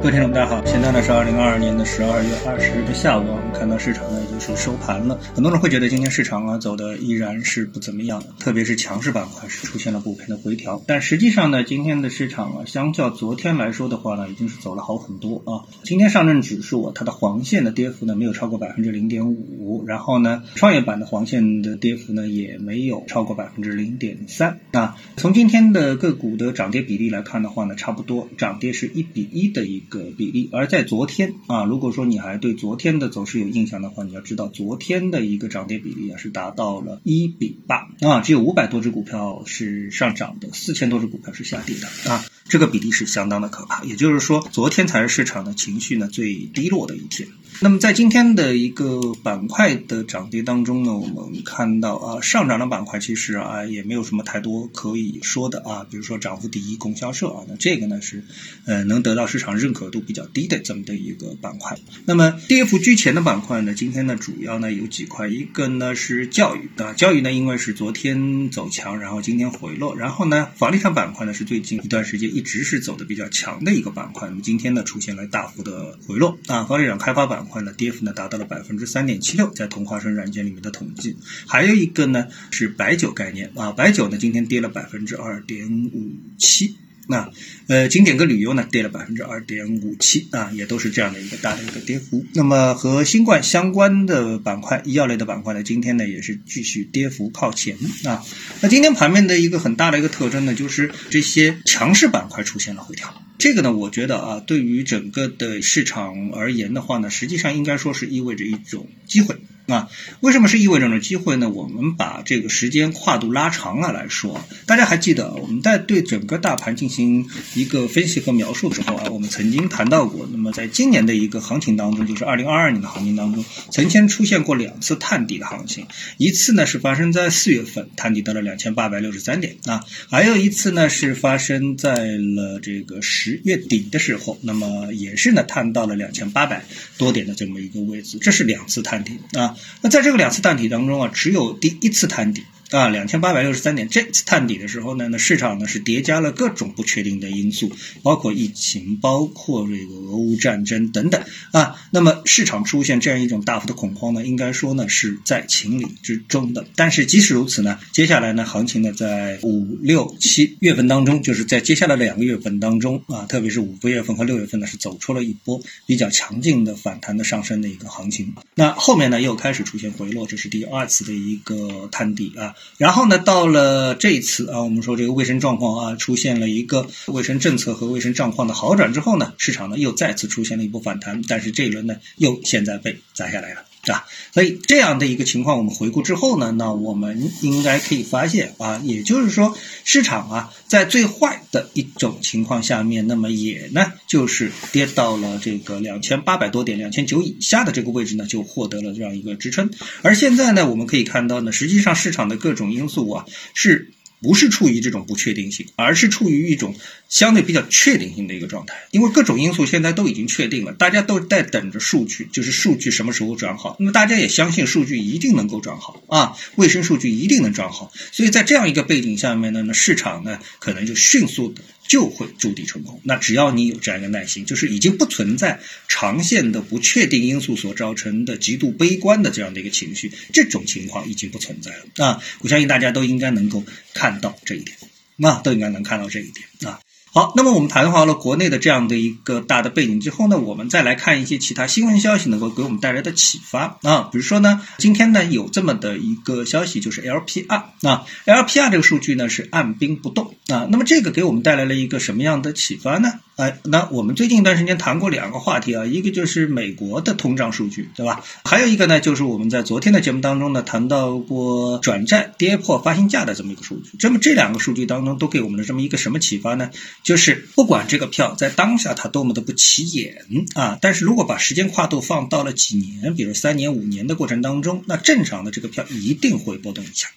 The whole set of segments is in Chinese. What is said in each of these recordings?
各位听众，大家好，现在呢是二零二二年的十二月二十日的下午，我们看到市场呢已经是收盘了。很多人会觉得今天市场啊走的依然是不怎么样的，特别是强势板块是出现了普遍的回调。但实际上呢，今天的市场啊，相较昨天来说的话呢，已经是走了好很多啊。今天上证指数啊，它的黄线的跌幅呢没有超过百分之零点五，然后呢，创业板的黄线的跌幅呢也没有超过百分之零点三啊。从今天的个股的涨跌比例来看的话呢，差不多涨跌是一比一的一。个比例，而在昨天啊，如果说你还对昨天的走势有印象的话，你要知道昨天的一个涨跌比例啊是达到了一比八啊，只有五百多只股票是上涨的，四千多只股票是下跌的啊。这个比例是相当的可怕，也就是说，昨天才是市场的情绪呢最低落的一天。那么在今天的一个板块的涨跌当中呢，我们看到啊，上涨的板块其实啊也没有什么太多可以说的啊，比如说涨幅第一供销社啊，那这个呢是呃能得到市场认可度比较低的这么的一个板块。那么跌幅居前的板块呢，今天呢主要呢有几块，一个呢是教育啊，教育呢因为是昨天走强，然后今天回落，然后呢房地产板块呢是最近一段时间一。一直是走的比较强的一个板块，那么今天呢出现了大幅的回落啊，房地产开发板块呢跌幅呢达到了百分之三点七六，在同花顺软件里面的统计，还有一个呢是白酒概念啊，白酒呢今天跌了百分之二点五七。那，呃，景点跟旅游呢跌了百分之二点五七啊，也都是这样的一个大的一个跌幅。那么和新冠相关的板块、医药类的板块呢，今天呢也是继续跌幅靠前啊。那今天盘面的一个很大的一个特征呢，就是这些强势板块出现了回调。这个呢，我觉得啊，对于整个的市场而言的话呢，实际上应该说是意味着一种机会。啊，为什么是意味着呢？机会呢？我们把这个时间跨度拉长了来说，大家还记得我们在对整个大盘进行一个分析和描述的时候啊，我们曾经谈到过。那么在今年的一个行情当中，就是二零二二年的行情当中，曾经出现过两次探底的行情。一次呢是发生在四月份，探底到了两千八百六十三点啊；还有一次呢是发生在了这个十月底的时候，那么也是呢探到了两千八百多点的这么一个位置。这是两次探底啊。那在这个两次探底当中啊，只有第一次探底。啊，两千八百六十三点，这次探底的时候呢，那市场呢是叠加了各种不确定的因素，包括疫情，包括这个俄乌战争等等啊。那么市场出现这样一种大幅的恐慌呢，应该说呢是在情理之中的。但是即使如此呢，接下来呢，行情呢在五六七月份当中，就是在接下来的两个月份当中啊，特别是五月份和六月份呢，是走出了一波比较强劲的反弹的上升的一个行情。那后面呢又开始出现回落，这是第二次的一个探底啊。然后呢，到了这一次啊，我们说这个卫生状况啊，出现了一个卫生政策和卫生状况的好转之后呢，市场呢又再次出现了一波反弹，但是这一轮呢又现在被砸下来了。啊，所以这样的一个情况，我们回顾之后呢，那我们应该可以发现啊，也就是说，市场啊，在最坏的一种情况下面，那么也呢，就是跌到了这个两千八百多点、两千九以下的这个位置呢，就获得了这样一个支撑。而现在呢，我们可以看到呢，实际上市场的各种因素啊，是。不是处于这种不确定性，而是处于一种相对比较确定性的一个状态。因为各种因素现在都已经确定了，大家都在等着数据，就是数据什么时候转好。那么大家也相信数据一定能够转好啊，卫生数据一定能转好。所以在这样一个背景下面呢，那市场呢可能就迅速的。就会筑底成功。那只要你有这样一个耐心，就是已经不存在长线的不确定因素所造成的极度悲观的这样的一个情绪，这种情况已经不存在了啊！我相信大家都应该能够看到这一点，那都应该能看到这一点啊。好，那么我们谈好了国内的这样的一个大的背景之后呢，我们再来看一些其他新闻消息能够给我们带来的启发啊，比如说呢，今天呢有这么的一个消息，就是 LPR 啊，LPR 这个数据呢是按兵不动啊，那么这个给我们带来了一个什么样的启发呢？哎，那我们最近一段时间谈过两个话题啊，一个就是美国的通胀数据，对吧？还有一个呢，就是我们在昨天的节目当中呢谈到过转债跌破发行价的这么一个数据。这么这两个数据当中都给我们的这么一个什么启发呢？就是不管这个票在当下它多么的不起眼啊，但是如果把时间跨度放到了几年，比如三年、五年的过程当中，那正常的这个票一定会波动一下。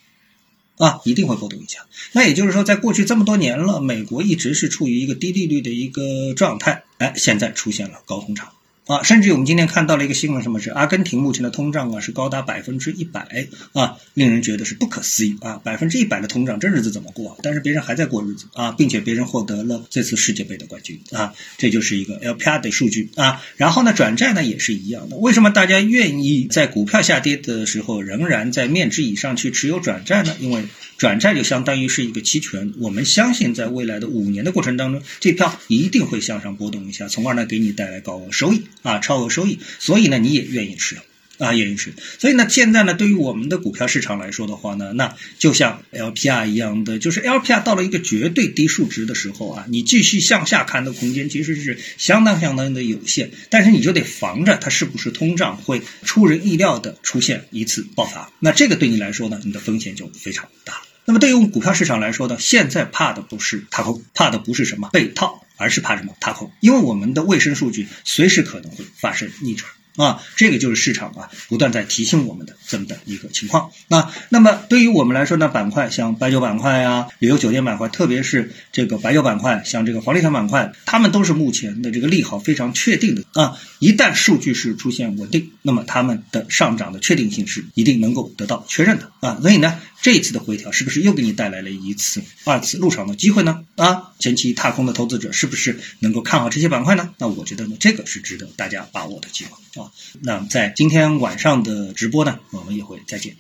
啊，一定会波动一下。那也就是说，在过去这么多年了，美国一直是处于一个低利率的一个状态。哎，现在出现了高通胀，啊，甚至我们今天看到了一个新闻，什么是阿根廷目前的通胀啊是高达百分之一百啊，令人觉得是不可思议啊！百分之一百的通胀，这日子怎么过？但是别人还在过日子啊，并且别人获得了这次世界杯的冠军啊，这就是一个 LPR 的数据啊。然后呢，转债呢也是一样的。为什么大家愿意在股票下跌的时候仍然在面值以上去持有转债呢？因为转债就相当于是一个期权，我们相信在未来的五年的过程当中，这票一定会向上波动一下，从而呢给你带来高额收益。啊，超额收益，所以呢，你也愿意持有啊，愿意吃。所以呢，现在呢，对于我们的股票市场来说的话呢，那就像 LPR 一样的，就是 LPR 到了一个绝对低数值的时候啊，你继续向下看的空间其实是相当相当的有限。但是你就得防着它是不是通胀会出人意料的出现一次爆发。那这个对你来说呢，你的风险就非常大了。那么对于我们股票市场来说呢，现在怕的不是踏空，怕的不是什么被套。而是怕什么？踏空，因为我们的卫生数据随时可能会发生逆转。啊，这个就是市场啊，不断在提醒我们的这么的一个情况。啊，那么对于我们来说呢，板块像白酒板块呀、旅游酒店板块，特别是这个白酒板块，像这个房地产板块，他们都是目前的这个利好非常确定的啊。一旦数据是出现稳定，那么他们的上涨的确定性是一定能够得到确认的啊。所以呢，这一次的回调是不是又给你带来了一次、二次入场的机会呢？啊，前期踏空的投资者是不是能够看好这些板块呢？那我觉得呢，这个是值得大家把握的机会啊。那在今天晚上的直播呢，我们也会再见。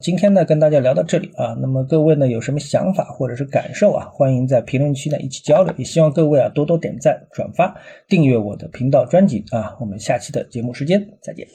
今天呢，跟大家聊到这里啊。那么各位呢，有什么想法或者是感受啊？欢迎在评论区呢一起交流。也希望各位啊多多点赞、转发、订阅我的频道专辑啊。我们下期的节目时间再见。